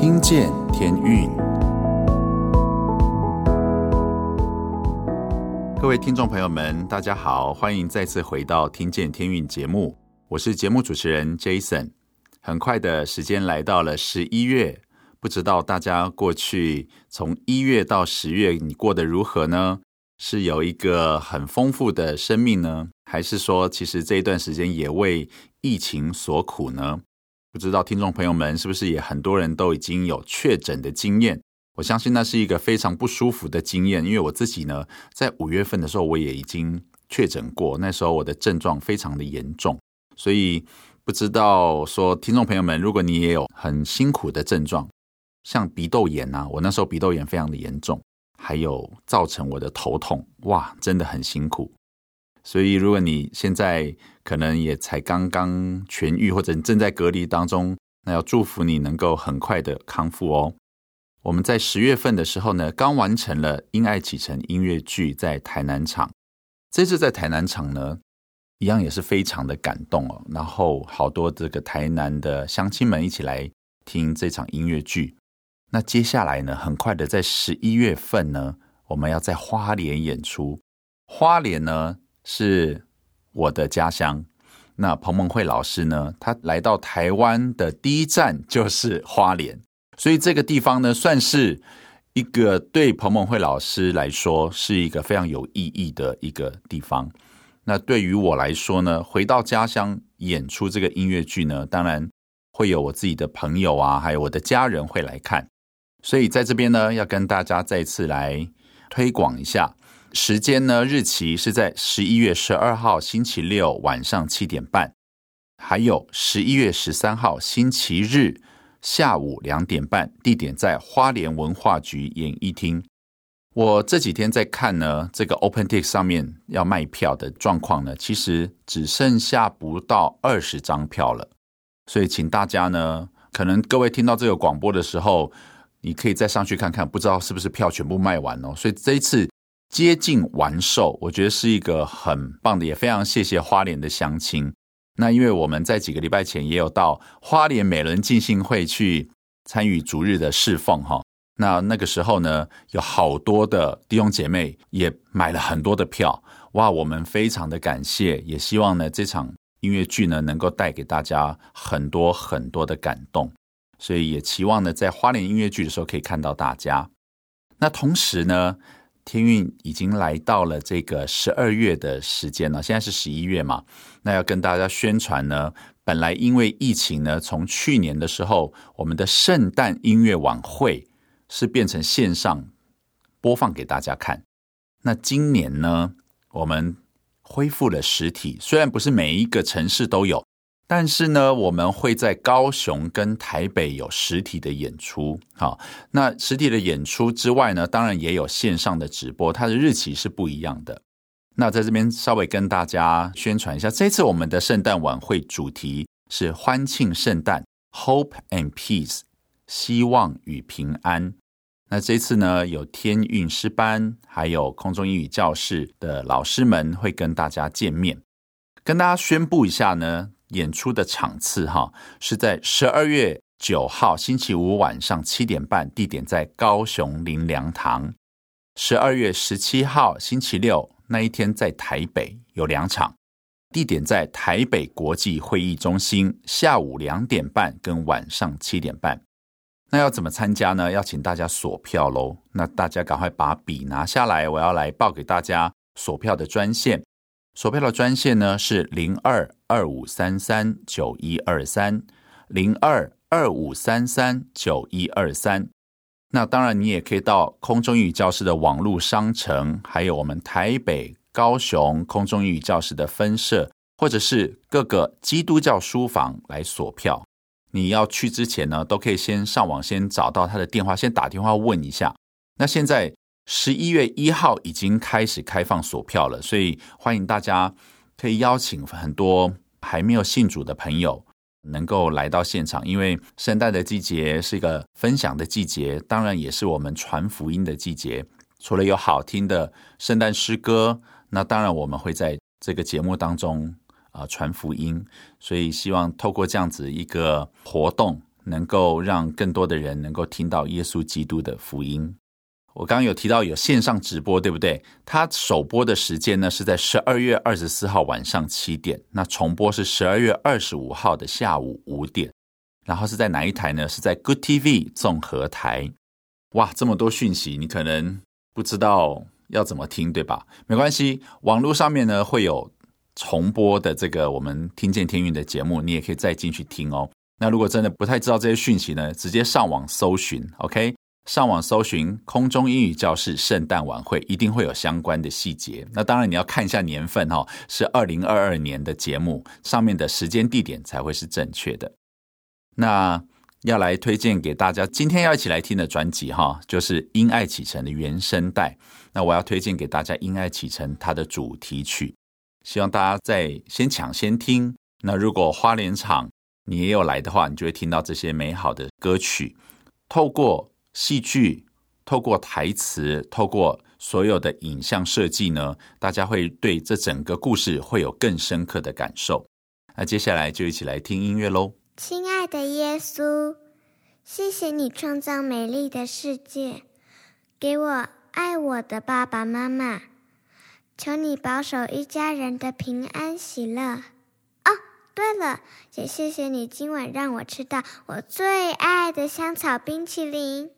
听见天运，各位听众朋友们，大家好，欢迎再次回到《听见天运》节目，我是节目主持人 Jason。很快的时间来到了十一月，不知道大家过去从一月到十月，你过得如何呢？是有一个很丰富的生命呢，还是说其实这一段时间也为疫情所苦呢？不知道听众朋友们是不是也很多人都已经有确诊的经验？我相信那是一个非常不舒服的经验，因为我自己呢，在五月份的时候我也已经确诊过，那时候我的症状非常的严重，所以。不知道说，听众朋友们，如果你也有很辛苦的症状，像鼻窦炎啊，我那时候鼻窦炎非常的严重，还有造成我的头痛，哇，真的很辛苦。所以，如果你现在可能也才刚刚痊愈，或者你正在隔离当中，那要祝福你能够很快的康复哦。我们在十月份的时候呢，刚完成了《因爱启程》音乐剧在台南场，这次在台南场呢。一样也是非常的感动哦，然后好多这个台南的乡亲们一起来听这场音乐剧。那接下来呢，很快的在十一月份呢，我们要在花莲演出。花莲呢是我的家乡，那彭蒙慧老师呢，他来到台湾的第一站就是花莲，所以这个地方呢，算是一个对彭蒙慧老师来说是一个非常有意义的一个地方。那对于我来说呢，回到家乡演出这个音乐剧呢，当然会有我自己的朋友啊，还有我的家人会来看。所以在这边呢，要跟大家再次来推广一下，时间呢，日期是在十一月十二号星期六晚上七点半，还有十一月十三号星期日下午两点半，地点在花莲文化局演艺厅。我这几天在看呢，这个 OpenTix 上面要卖票的状况呢，其实只剩下不到二十张票了。所以，请大家呢，可能各位听到这个广播的时候，你可以再上去看看，不知道是不是票全部卖完哦。所以这一次接近完售，我觉得是一个很棒的，也非常谢谢花莲的乡亲。那因为我们在几个礼拜前也有到花莲美仑浸信会去参与逐日的侍奉哈。那那个时候呢，有好多的弟兄姐妹也买了很多的票，哇，我们非常的感谢，也希望呢这场音乐剧呢能够带给大家很多很多的感动，所以也期望呢在花莲音乐剧的时候可以看到大家。那同时呢，天运已经来到了这个十二月的时间了，现在是十一月嘛，那要跟大家宣传呢，本来因为疫情呢，从去年的时候，我们的圣诞音乐晚会。是变成线上播放给大家看。那今年呢，我们恢复了实体，虽然不是每一个城市都有，但是呢，我们会在高雄跟台北有实体的演出。好，那实体的演出之外呢，当然也有线上的直播，它的日期是不一样的。那在这边稍微跟大家宣传一下，这次我们的圣诞晚会主题是欢庆圣诞，Hope and Peace，希望与平安。那这次呢，有天运诗班，还有空中英语教室的老师们会跟大家见面，跟大家宣布一下呢，演出的场次哈，是在十二月九号星期五晚上七点半，地点在高雄林良堂；十二月十七号星期六那一天在台北有两场，地点在台北国际会议中心，下午两点半跟晚上七点半。那要怎么参加呢？要请大家锁票喽。那大家赶快把笔拿下来，我要来报给大家锁票的专线。索票的专线呢是零二二五三三九一二三零二二五三三九一二三。那当然，你也可以到空中英语教室的网络商城，还有我们台北、高雄空中英语教室的分社，或者是各个基督教书房来索票。你要去之前呢，都可以先上网先找到他的电话，先打电话问一下。那现在十一月一号已经开始开放锁票了，所以欢迎大家可以邀请很多还没有信主的朋友能够来到现场，因为圣诞的季节是一个分享的季节，当然也是我们传福音的季节。除了有好听的圣诞诗歌，那当然我们会在这个节目当中。啊，传福音，所以希望透过这样子一个活动，能够让更多的人能够听到耶稣基督的福音。我刚刚有提到有线上直播，对不对？它首播的时间呢是在十二月二十四号晚上七点，那重播是十二月二十五号的下午五点。然后是在哪一台呢？是在 Good TV 综合台。哇，这么多讯息，你可能不知道要怎么听，对吧？没关系，网络上面呢会有重播的这个我们听见天运的节目，你也可以再进去听哦。那如果真的不太知道这些讯息呢，直接上网搜寻，OK？上网搜寻空中英语教室圣诞晚会，一定会有相关的细节。那当然你要看一下年份哦，是二零二二年的节目，上面的时间地点才会是正确的。那要来推荐给大家，今天要一起来听的专辑哈，就是《因爱启程》的原声带。那我要推荐给大家《因爱启程》它的主题曲，希望大家在先抢先听。那如果花莲场你也有来的话，你就会听到这些美好的歌曲。透过戏剧，透过台词，透过所有的影像设计呢，大家会对这整个故事会有更深刻的感受。那接下来就一起来听音乐喽。亲爱的耶稣，谢谢你创造美丽的世界，给我爱我的爸爸妈妈。求你保守一家人的平安喜乐。哦，对了，也谢谢你今晚让我吃到我最爱的香草冰淇淋。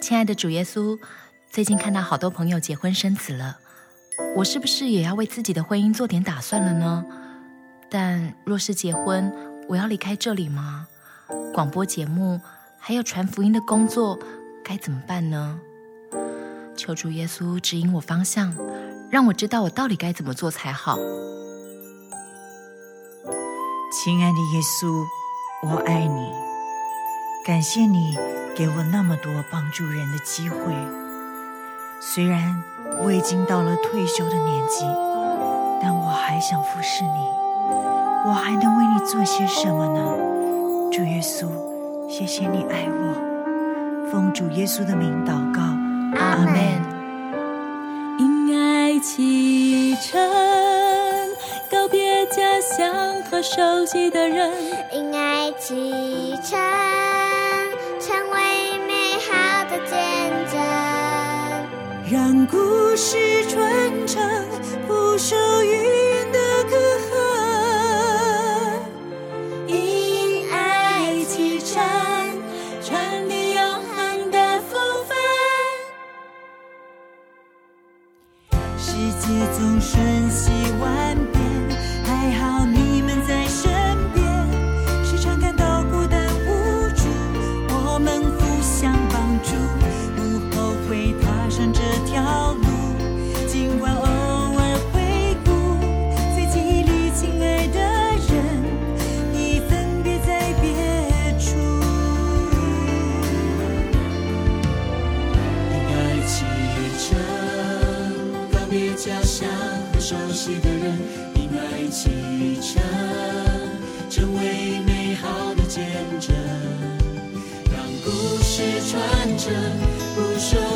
亲爱的主耶稣，最近看到好多朋友结婚生子了，我是不是也要为自己的婚姻做点打算了呢？但若是结婚，我要离开这里吗？广播节目还有传福音的工作，该怎么办呢？求主耶稣指引我方向，让我知道我到底该怎么做才好。亲爱的耶稣，我爱你，感谢你给我那么多帮助人的机会。虽然我已经到了退休的年纪，但我还想服侍你。我还能为你做些什么呢？主耶稣，谢谢你爱我，奉主耶稣的名祷告，阿门。因爱启程，告别家乡和熟悉的人。因爱启程，让故事传承，不朽于。是传承不朽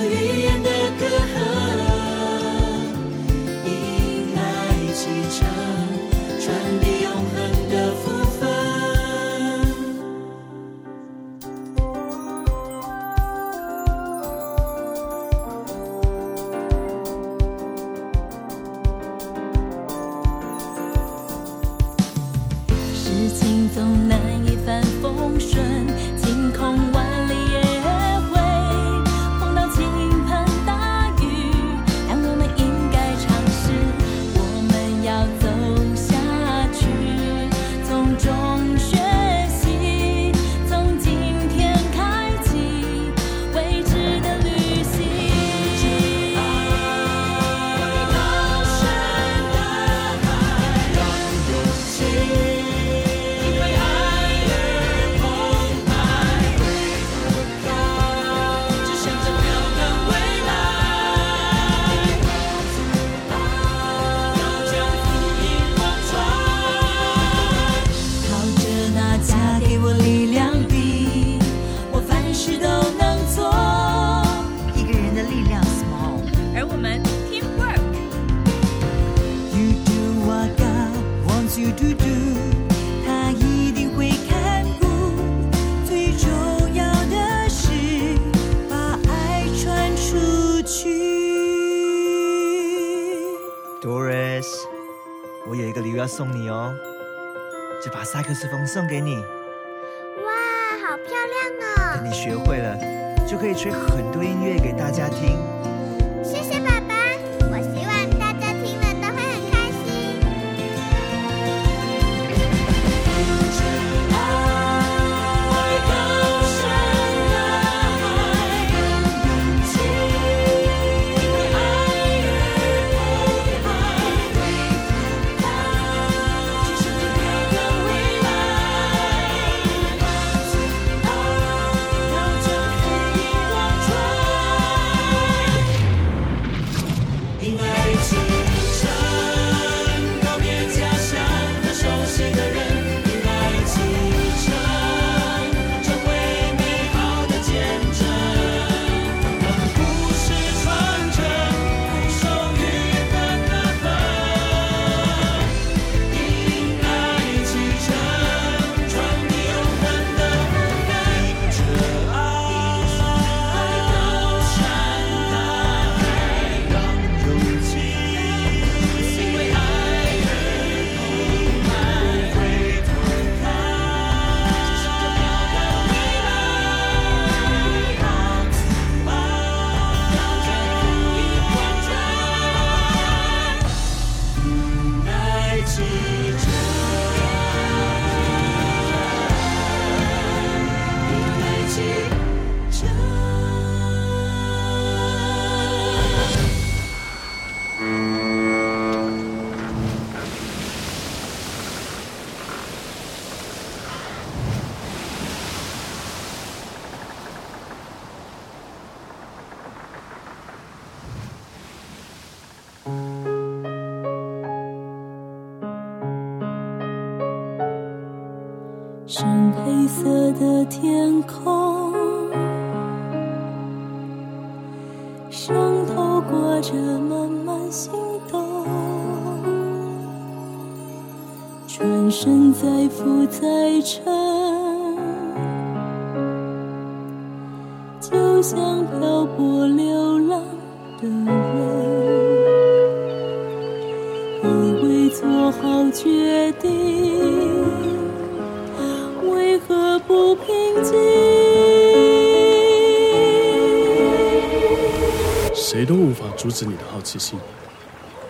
送给你。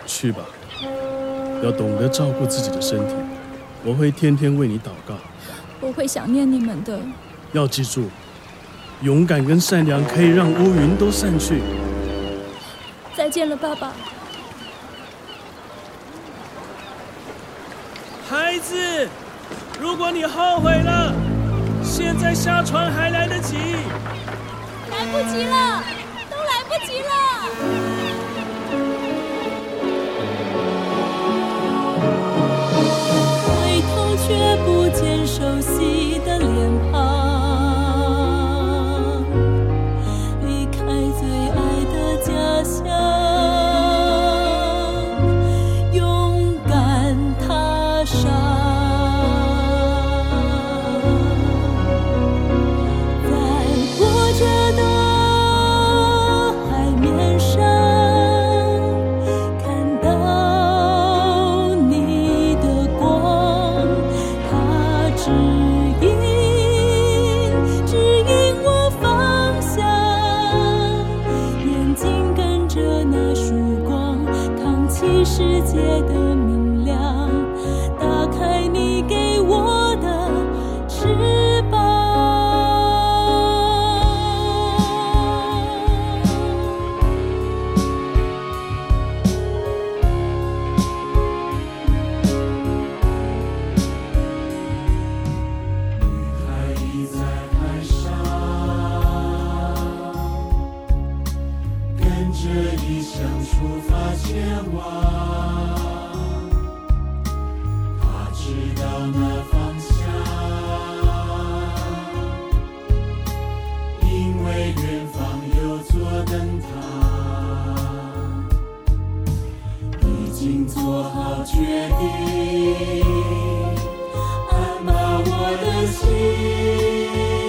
去吧，要懂得照顾自己的身体。我会天天为你祷告。我会想念你们的。要记住，勇敢跟善良可以让乌云都散去。再见了，爸爸。孩子，如果你后悔了。现在下船还来得及，来不及了，都来不及了。渐熟悉的 descer.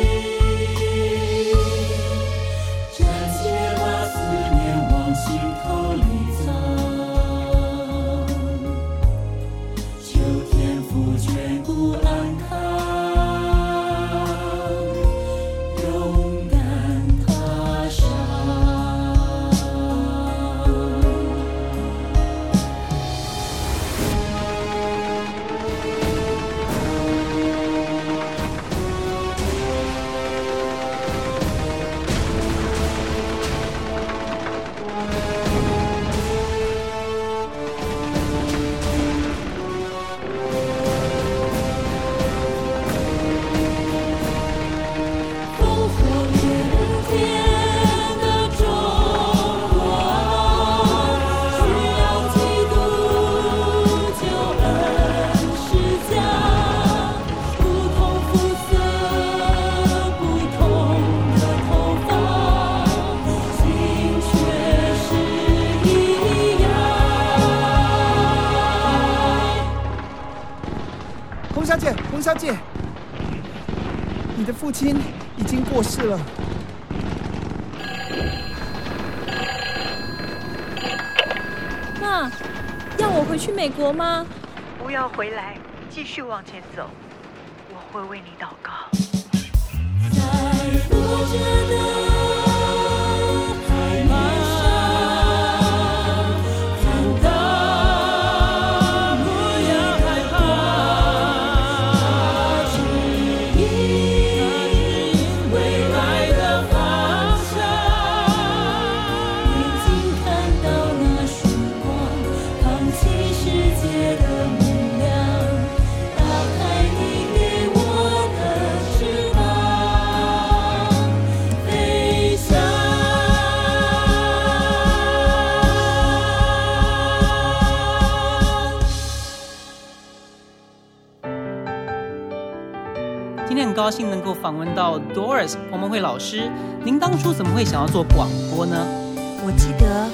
你的父亲已经过世了。那，要我回去美国吗？不要回来，继续往前走，高兴能够访问到 Doris 黄梦慧老师，您当初怎么会想要做广播呢？我记得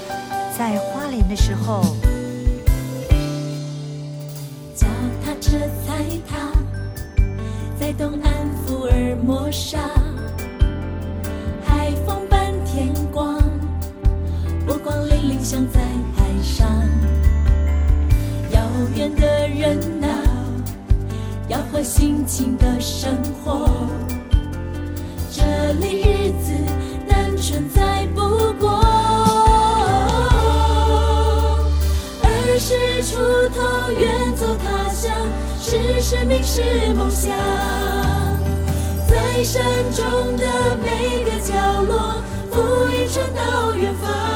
在花莲的时候，脚踏车踩踏在东岸福尔摩沙，和心情的生活，这里日子单纯在不过。二十出头远走他乡，是生命是梦想，在山中的每个角落，福音传到远方。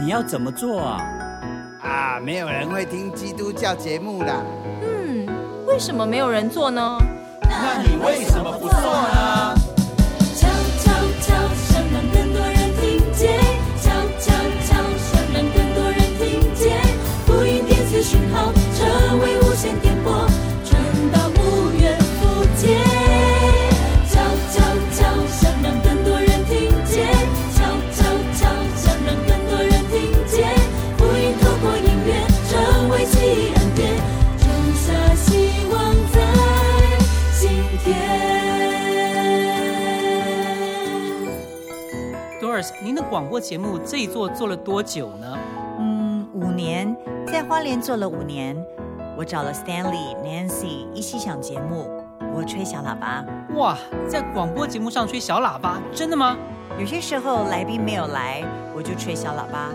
你要怎么做啊？啊，没有人会听基督教节目啦。嗯，为什么没有人做呢？那你为什么不做呢？您的广播节目这一做做了多久呢？嗯，五年，在花莲做了五年。我找了 Stanley、Nancy 一起想节目，我吹小喇叭。哇，在广播节目上吹小喇叭，真的吗？有些时候来宾没有来，我就吹小喇叭。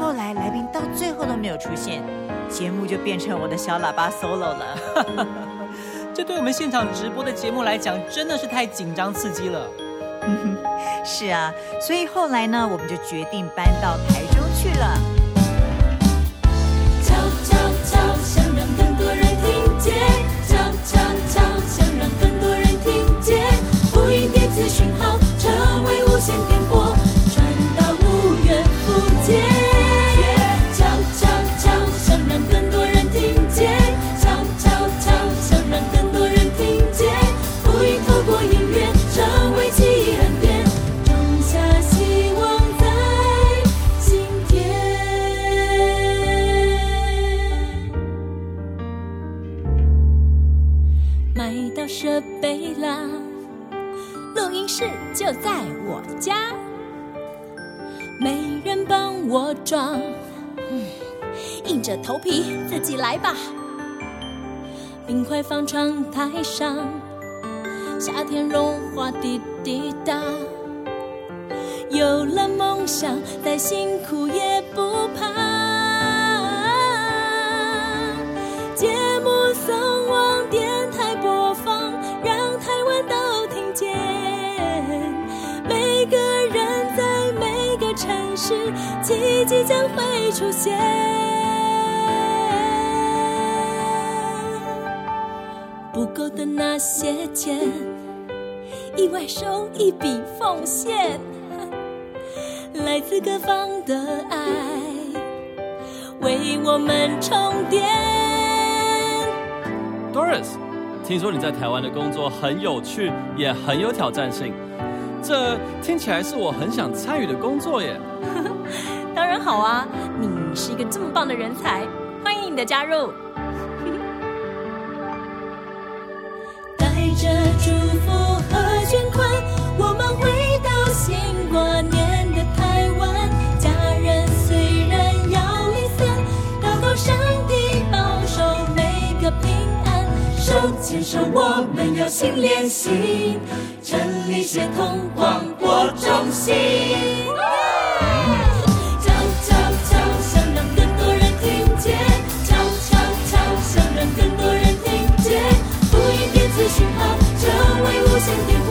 后来来宾到最后都没有出现，节目就变成我的小喇叭 solo 了。这对我们现场直播的节目来讲，真的是太紧张刺激了。是啊，所以后来呢，我们就决定搬到台中去了。来吧。冰块放窗台上，夏天融化滴滴答。有了梦想，再辛苦也不怕。节目送往电台播放，让台湾都听见。每个人在每个城市，奇迹将会出现。的那些钱，意外收一笔奉献。来自各方的爱，为我们充电。Doris，听说你在台湾的工作很有趣，也很有挑战性。这听起来是我很想参与的工作耶。当然好啊，你是一个这么棒的人才，欢迎你的加入。着祝福和捐款，我们回到新观念的台湾。家人虽然要离散，祷告上帝保守每个平安。手牵手，我们要心连心。真理协同广播中心。Deus you.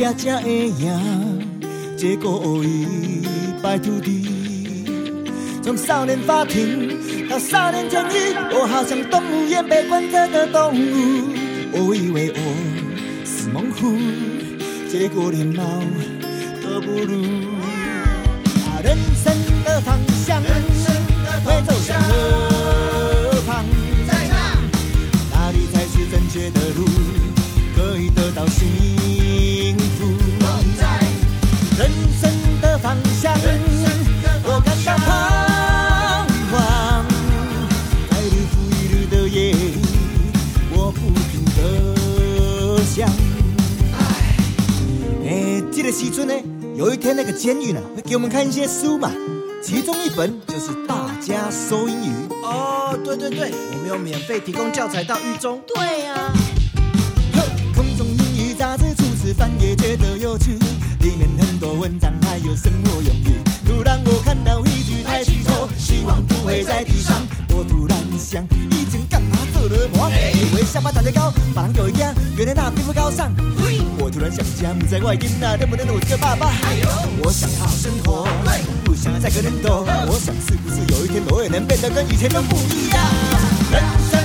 才会赢，结果已败土地。从少年法庭到少年监狱，我好像动物园被关着的动物。我以为我是猛虎，结果连猫都不如。啊人生的方向人生的会走向何方？哪里才是正确的路？可以得到幸有一天那个监狱呢，会给我们看一些书嘛，其中一本就是《大家说英语》。哦，对对对，我们有免费提供教材到狱中。对呀、啊。空中英语杂志初次翻也，觉得有趣。里面很多文章，还有生活用语。突然我看到一句台词说：“希望不会在地上。”我突然想，以前干嘛做了梦？以为下巴长得高，把人狗一样，原来那并不高尚。我突然想家，在外边那能不能我这个爸爸？我想好好生活，不想再跟人斗。我想是不是有一天我也能变得跟以前都不一样？人生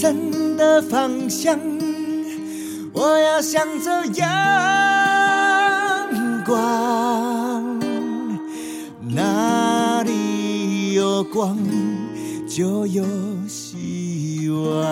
生的方向，我要向着阳光。哪里有光，就有希望。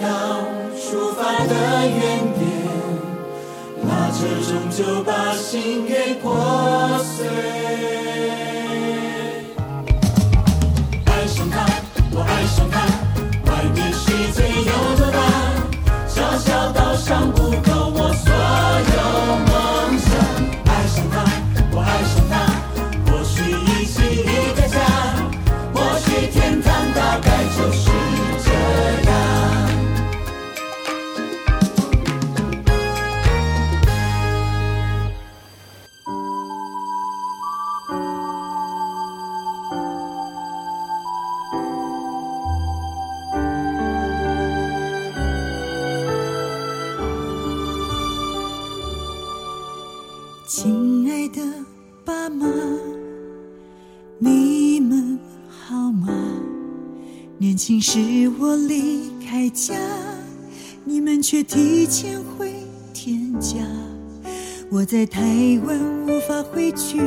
到出发的原点，拉扯终究把心给破碎。爱上他，我爱上他，外面世界有多大，小小岛上不够。却提前回天家。我在台湾无法回去，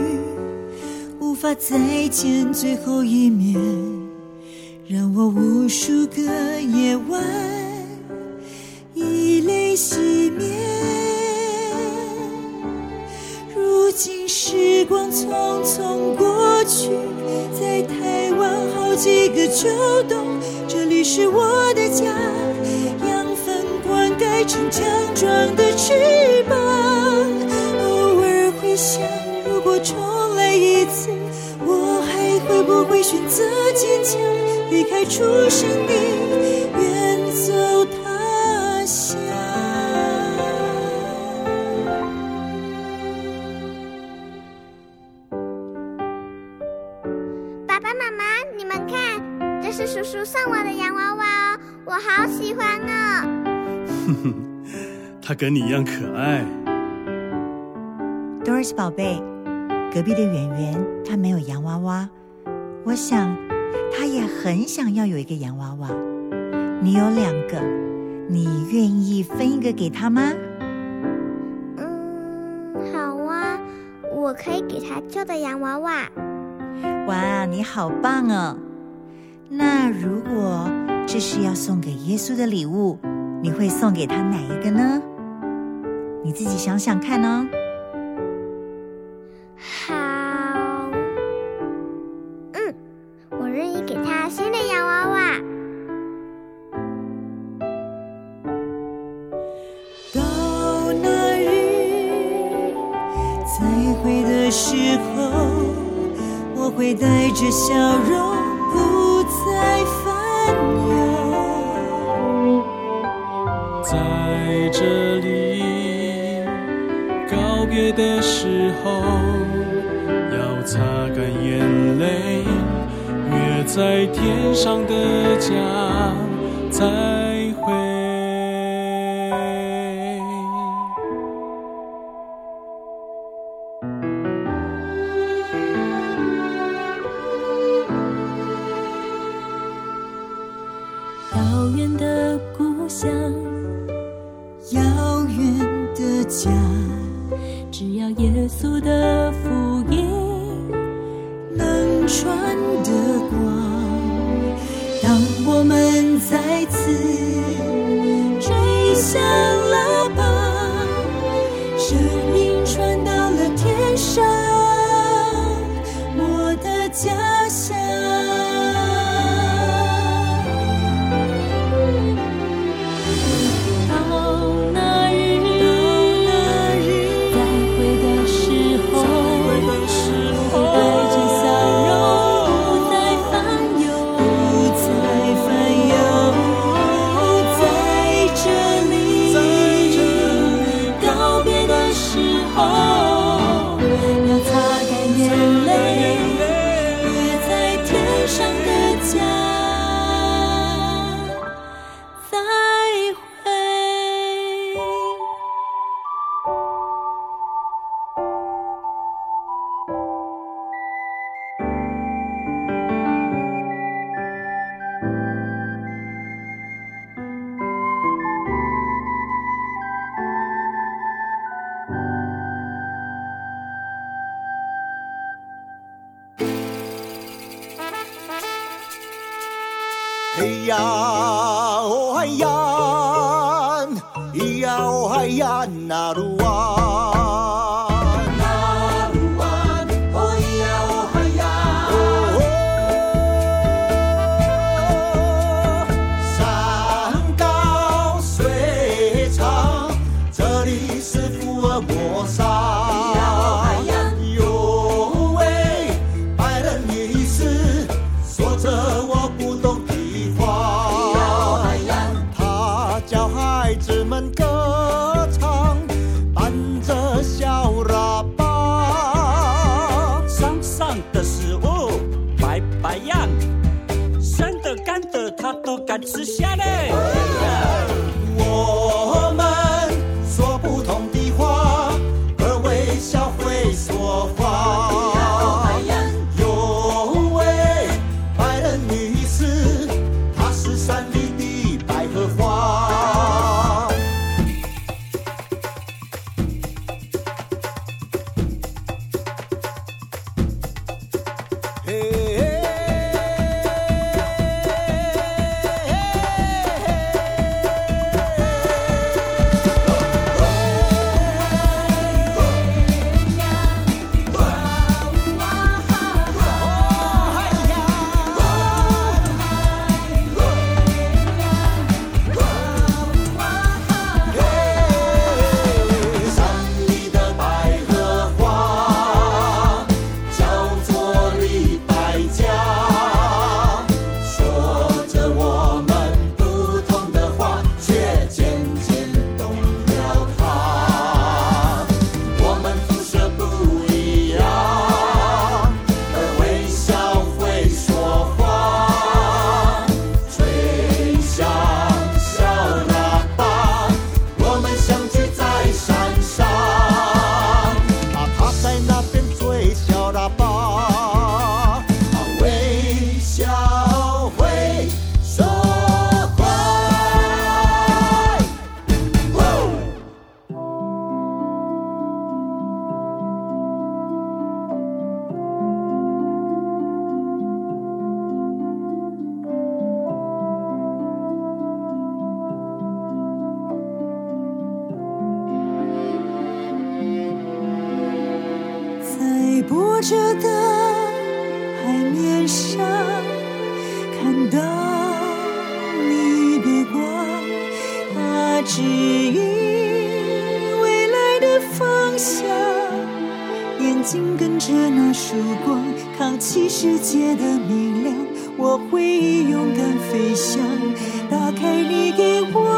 无法再见最后一面，让我无数个夜晚以泪洗面。如今时光匆匆过去，在台湾好几个秋冬。这里是我的家，灌溉成强壮的翅膀。偶尔会想，如果重来一次，我还会不会选择坚强，离开出生地，远走他乡。爸爸妈妈，你们看。这是叔叔送我的洋娃娃哦，我好喜欢哦。哼哼，他跟你一样可爱。Doris 宝贝，隔壁的圆圆他没有洋娃娃，我想他也很想要有一个洋娃娃。你有两个，你愿意分一个给他吗？嗯，好啊，我可以给他旧的洋娃娃。哇，你好棒哦！那如果这是要送给耶稣的礼物，你会送给他哪一个呢？你自己想想看哦。我们再次追向了。波折的海面上，看到你的光，它指引未来的方向。眼睛跟着那束光，扛起世界的明亮，我会勇敢飞翔，打开你给我。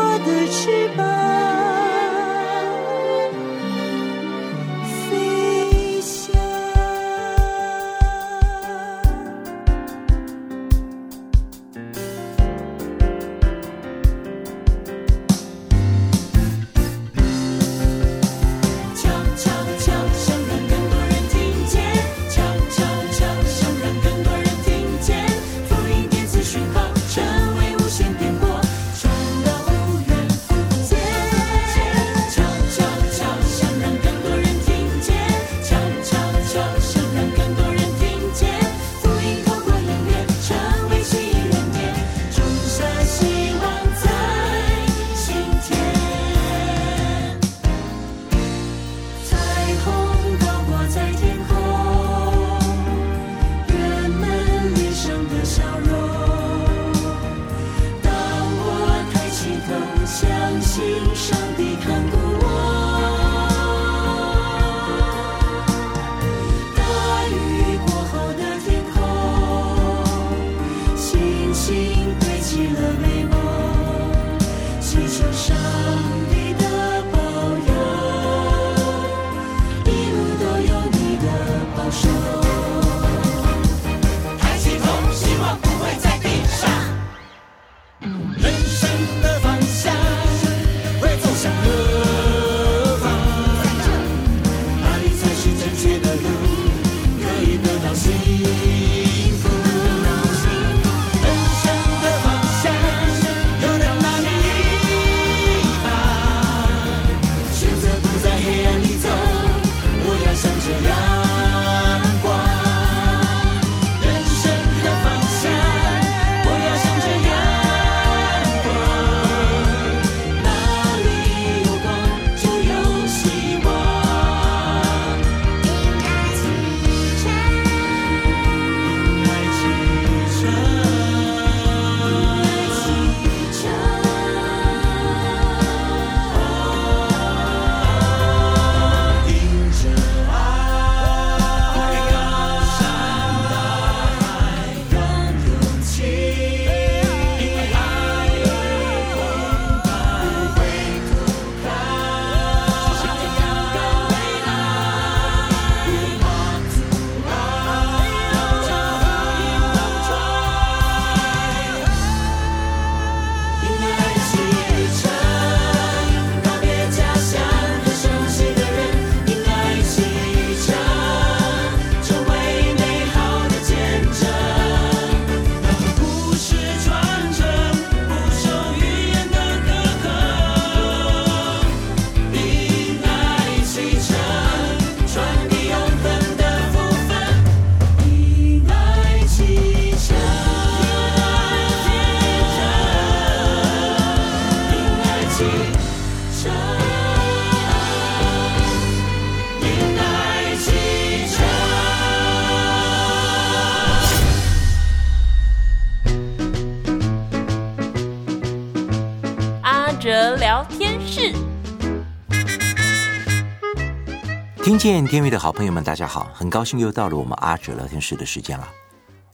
见天域的好朋友们，大家好，很高兴又到了我们阿哲聊天室的时间了。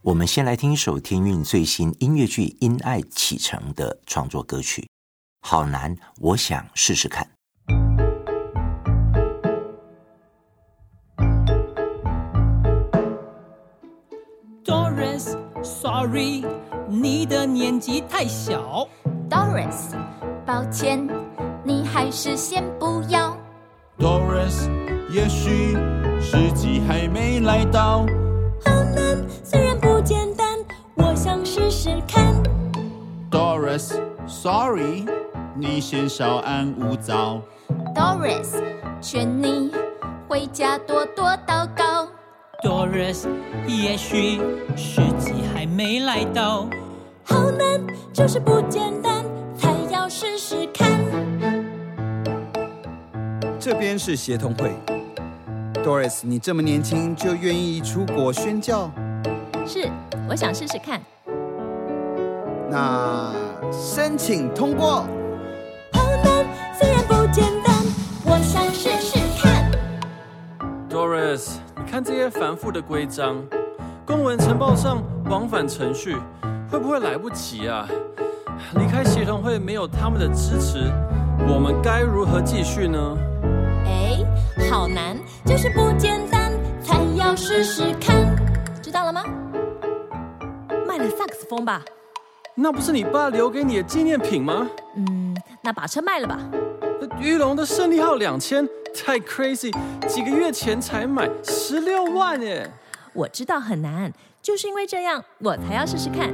我们先来听一首天韵最新音乐剧《因爱启程》的创作歌曲，《好难》，我想试试看。Doris，Sorry，你的年纪太小。Doris，抱歉，你还是先不要。Doris，也许时机还没来到。好难，虽然不简单，我想试试看。Doris，Sorry，你先稍安勿躁。Doris，劝你回家多多祷告。Doris，也许时机还没来到。好难，就是不简单，才要试试看。这边是协同会，Doris，你这么年轻就愿意出国宣教？是，我想试试看。那申请通过。好难，虽然不简单，我想试试看。Doris，你看这些繁复的规章，公文呈报上往返程序，会不会来不及啊？离开协同会没有他们的支持，我们该如何继续呢？哎，好难，就是不简单，才要试试看，知道了吗？卖了萨克斯风吧？那不是你爸留给你的纪念品吗？嗯，那把车卖了吧？玉龙的胜利号两千，太 crazy，几个月前才买，十六万耶！我知道很难，就是因为这样，我才要试试看。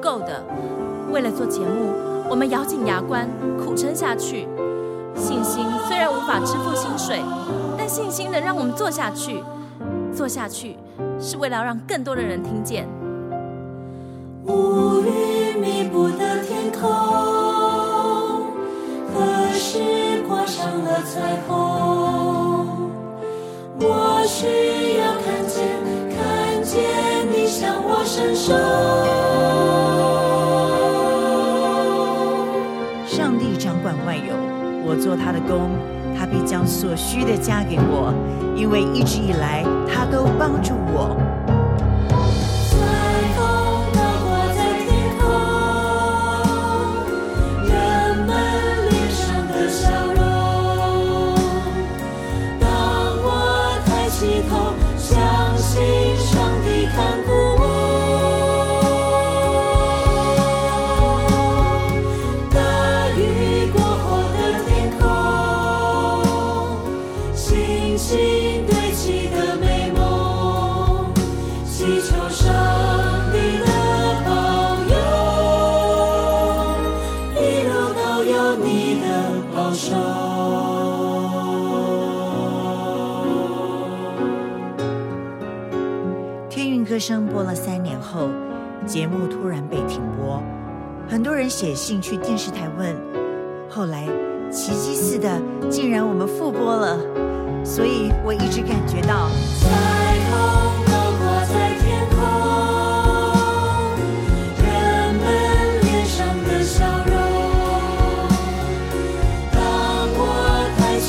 够的为了做节目，我们咬紧牙关，苦撑下去。信心虽然无法支付薪水，但信心能让我们做下去。做下去，是为了让更多的人听见。乌云密布的天空，何时挂上了彩虹？我需要看见，看见你向我伸手。掌管外有我做他的工，他必将所需的加给我，因为一直以来他都帮助我。节目突然被停播，很多人写信去电视台问，后来奇迹似的，竟然我们复播了，所以我一直感觉到。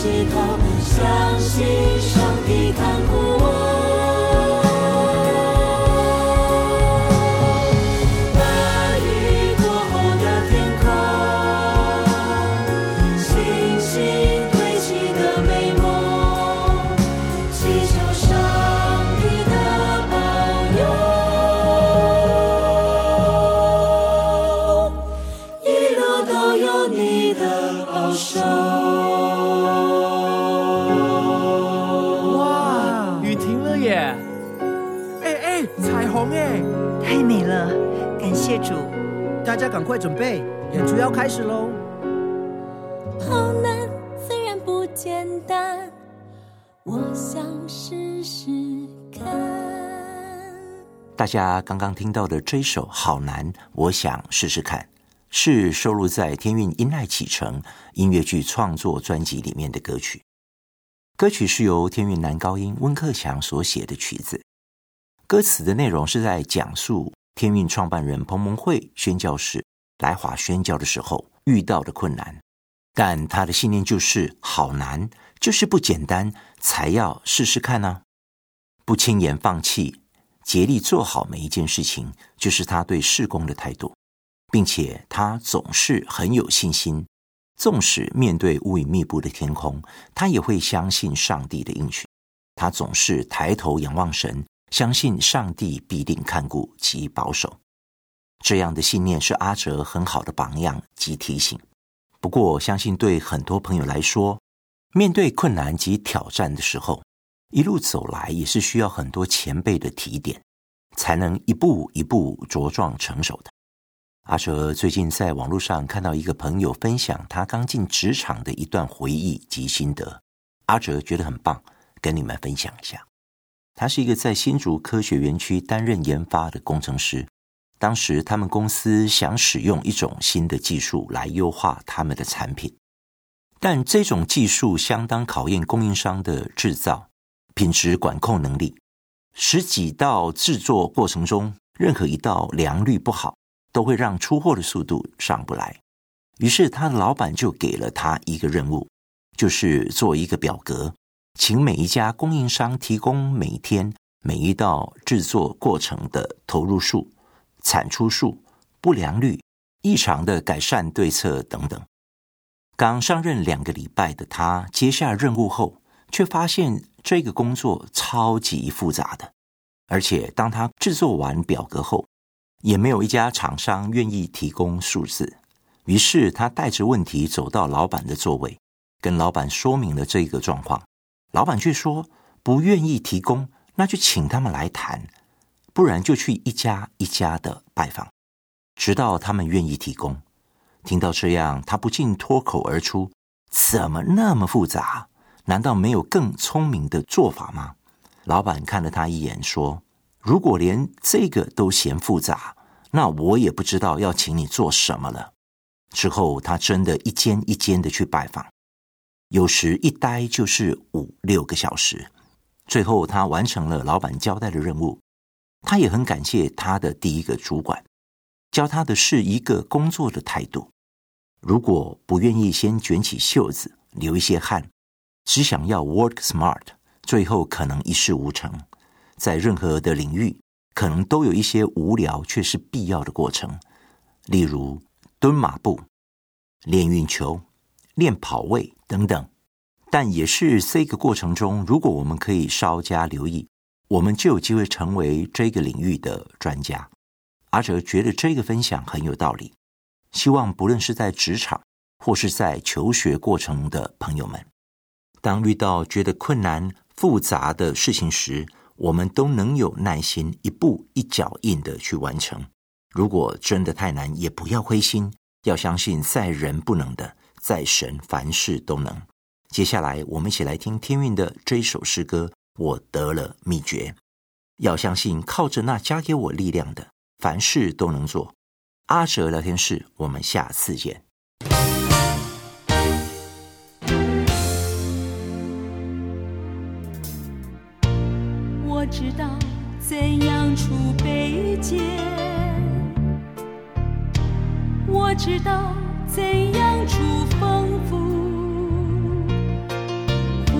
地球上。虹耶！太美了，感谢主！大家赶快准备，演出要开始喽！好难，虽然不简单，我想试试看。大家刚刚听到的这一首《好难》，我想试试看，是收录在天韵音爱启程音乐剧创作专辑里面的歌曲。歌曲是由天韵男高音温克强所写的曲子。歌词的内容是在讲述天运创办人彭蒙惠宣教士来华宣教的时候遇到的困难，但他的信念就是好难，就是不简单，才要试试看呢、啊。不轻言放弃，竭力做好每一件事情，就是他对事工的态度，并且他总是很有信心。纵使面对乌云密布的天空，他也会相信上帝的应许。他总是抬头仰望神，相信上帝必定看顾及保守。这样的信念是阿哲很好的榜样及提醒。不过，相信对很多朋友来说，面对困难及挑战的时候，一路走来也是需要很多前辈的提点，才能一步一步茁壮成熟的。阿哲最近在网络上看到一个朋友分享他刚进职场的一段回忆及心得，阿哲觉得很棒，跟你们分享一下。他是一个在新竹科学园区担任研发的工程师，当时他们公司想使用一种新的技术来优化他们的产品，但这种技术相当考验供应商的制造品质管控能力，十几道制作过程中任何一道良率不好，都会让出货的速度上不来，于是他的老板就给了他一个任务，就是做一个表格，请每一家供应商提供每天每一道制作过程的投入数、产出数、不良率、异常的改善对策等等。刚上任两个礼拜的他接下任务后，却发现这个工作超级复杂的，而且当他制作完表格后，也没有一家厂商愿意提供数字，于是他带着问题走到老板的座位，跟老板说明了这个状况。老板却说不愿意提供，那就请他们来谈，不然就去一家一家的拜访，直到他们愿意提供。听到这样，他不禁脱口而出：“怎么那么复杂？难道没有更聪明的做法吗？”老板看了他一眼，说。如果连这个都嫌复杂，那我也不知道要请你做什么了。之后，他真的一间一间的去拜访，有时一待就是五六个小时。最后，他完成了老板交代的任务。他也很感谢他的第一个主管，教他的是一个工作的态度。如果不愿意先卷起袖子，流一些汗，只想要 work smart，最后可能一事无成。在任何的领域，可能都有一些无聊却是必要的过程，例如蹲马步、练运球、练跑位等等。但也是这个过程中，如果我们可以稍加留意，我们就有机会成为这个领域的专家。阿哲觉得这个分享很有道理，希望不论是在职场或是在求学过程的朋友们，当遇到觉得困难复杂的事情时，我们都能有耐心，一步一脚印的去完成。如果真的太难，也不要灰心，要相信在人不能的，在神凡事都能。接下来，我们一起来听天韵的这一首诗歌。我得了秘诀，要相信靠着那加给我力量的，凡事都能做。阿哲聊天室，我们下次见。我知道怎样储备艰，我知道怎样出丰富。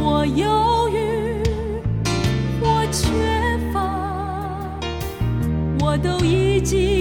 我犹豫，我缺乏，我都已经。